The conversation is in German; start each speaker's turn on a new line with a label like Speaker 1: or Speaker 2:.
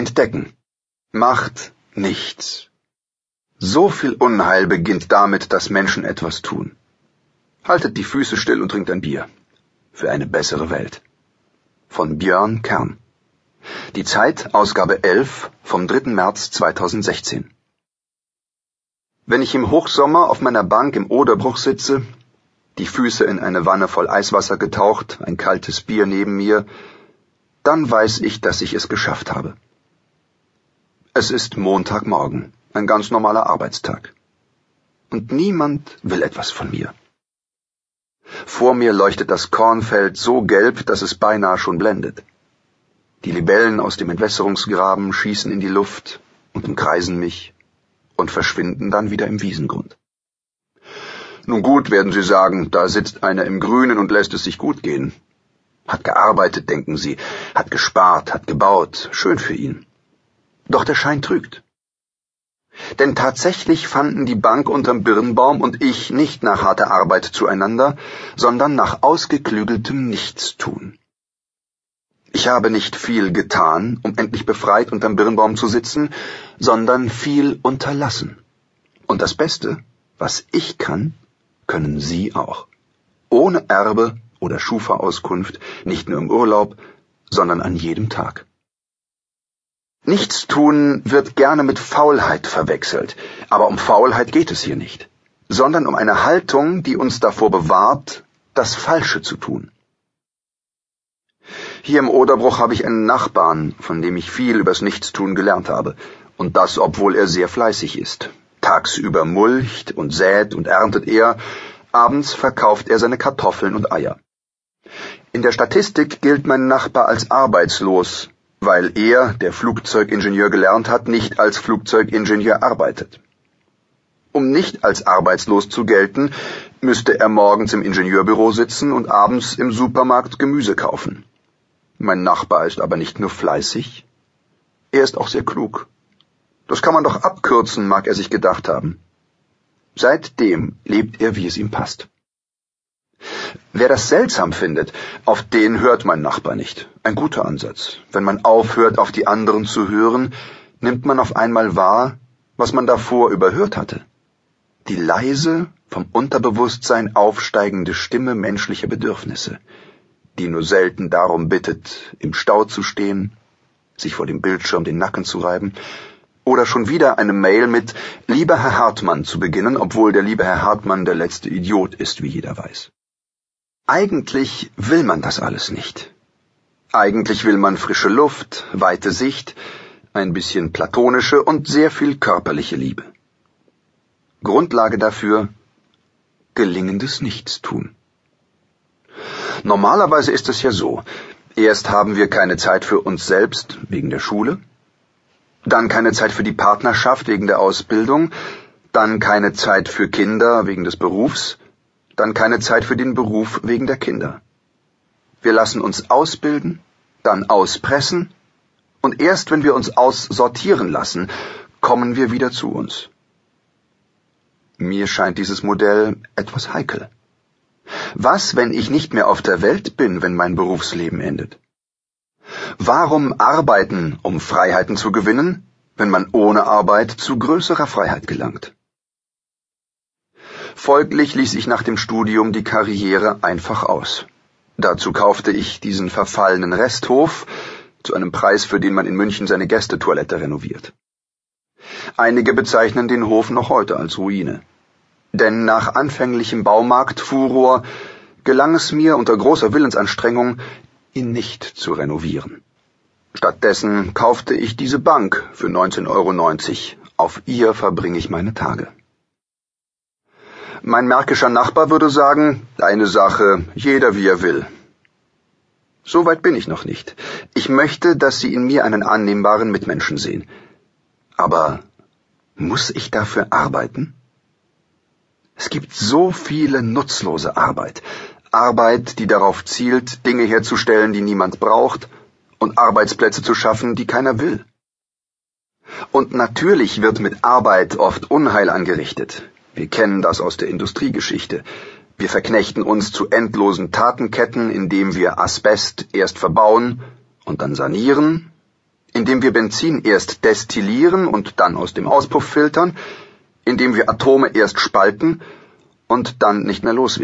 Speaker 1: Entdecken. Macht nichts. So viel Unheil beginnt damit, dass Menschen etwas tun. Haltet die Füße still und trinkt ein Bier. Für eine bessere Welt. Von Björn Kern. Die Zeit, Ausgabe 11 vom 3. März 2016. Wenn ich im Hochsommer auf meiner Bank im Oderbruch sitze, die Füße in eine Wanne voll Eiswasser getaucht, ein kaltes Bier neben mir, dann weiß ich, dass ich es geschafft habe. Es ist Montagmorgen, ein ganz normaler Arbeitstag. Und niemand will etwas von mir. Vor mir leuchtet das Kornfeld so gelb, dass es beinahe schon blendet. Die Libellen aus dem Entwässerungsgraben schießen in die Luft und umkreisen mich und verschwinden dann wieder im Wiesengrund. Nun gut, werden Sie sagen, da sitzt einer im Grünen und lässt es sich gut gehen. Hat gearbeitet, denken Sie, hat gespart, hat gebaut, schön für ihn. Doch der Schein trügt. Denn tatsächlich fanden die Bank unterm Birnbaum und ich nicht nach harter Arbeit zueinander, sondern nach ausgeklügeltem Nichtstun. Ich habe nicht viel getan, um endlich befreit unterm Birnbaum zu sitzen, sondern viel unterlassen. Und das Beste, was ich kann, können Sie auch. Ohne Erbe oder Schufa-Auskunft, nicht nur im Urlaub, sondern an jedem Tag. Nichtstun wird gerne mit Faulheit verwechselt, aber um Faulheit geht es hier nicht, sondern um eine Haltung, die uns davor bewahrt, das Falsche zu tun. Hier im Oderbruch habe ich einen Nachbarn, von dem ich viel übers Nichtstun gelernt habe, und das, obwohl er sehr fleißig ist. Tagsüber mulcht und sät und erntet er, abends verkauft er seine Kartoffeln und Eier. In der Statistik gilt mein Nachbar als arbeitslos, weil er, der Flugzeugingenieur gelernt hat, nicht als Flugzeugingenieur arbeitet. Um nicht als arbeitslos zu gelten, müsste er morgens im Ingenieurbüro sitzen und abends im Supermarkt Gemüse kaufen. Mein Nachbar ist aber nicht nur fleißig, er ist auch sehr klug. Das kann man doch abkürzen, mag er sich gedacht haben. Seitdem lebt er, wie es ihm passt. Wer das seltsam findet, auf den hört mein Nachbar nicht. Ein guter Ansatz. Wenn man aufhört, auf die anderen zu hören, nimmt man auf einmal wahr, was man davor überhört hatte. Die leise, vom Unterbewusstsein aufsteigende Stimme menschlicher Bedürfnisse, die nur selten darum bittet, im Stau zu stehen, sich vor dem Bildschirm den Nacken zu reiben, oder schon wieder eine Mail mit Lieber Herr Hartmann zu beginnen, obwohl der liebe Herr Hartmann der letzte Idiot ist, wie jeder weiß. Eigentlich will man das alles nicht. Eigentlich will man frische Luft, weite Sicht, ein bisschen platonische und sehr viel körperliche Liebe. Grundlage dafür gelingendes Nichtstun. Normalerweise ist es ja so, erst haben wir keine Zeit für uns selbst wegen der Schule, dann keine Zeit für die Partnerschaft wegen der Ausbildung, dann keine Zeit für Kinder wegen des Berufs, dann keine Zeit für den Beruf wegen der Kinder. Wir lassen uns ausbilden, dann auspressen, und erst wenn wir uns aussortieren lassen, kommen wir wieder zu uns. Mir scheint dieses Modell etwas heikel. Was, wenn ich nicht mehr auf der Welt bin, wenn mein Berufsleben endet? Warum arbeiten, um Freiheiten zu gewinnen, wenn man ohne Arbeit zu größerer Freiheit gelangt? Folglich ließ ich nach dem Studium die Karriere einfach aus. Dazu kaufte ich diesen verfallenen Resthof zu einem Preis, für den man in München seine Gästetoilette renoviert. Einige bezeichnen den Hof noch heute als Ruine. Denn nach anfänglichem Baumarktfuror gelang es mir unter großer Willensanstrengung, ihn nicht zu renovieren. Stattdessen kaufte ich diese Bank für 19,90 Euro. Auf ihr verbringe ich meine Tage. Mein märkischer Nachbar würde sagen, eine Sache, jeder wie er will. So weit bin ich noch nicht. Ich möchte, dass Sie in mir einen annehmbaren Mitmenschen sehen. Aber muss ich dafür arbeiten? Es gibt so viele nutzlose Arbeit. Arbeit, die darauf zielt, Dinge herzustellen, die niemand braucht, und Arbeitsplätze zu schaffen, die keiner will. Und natürlich wird mit Arbeit oft Unheil angerichtet. Wir kennen das aus der Industriegeschichte. Wir verknechten uns zu endlosen Tatenketten, indem wir Asbest erst verbauen und dann sanieren, indem wir Benzin erst destillieren und dann aus dem Auspuff filtern, indem wir Atome erst spalten und dann nicht mehr loswerden.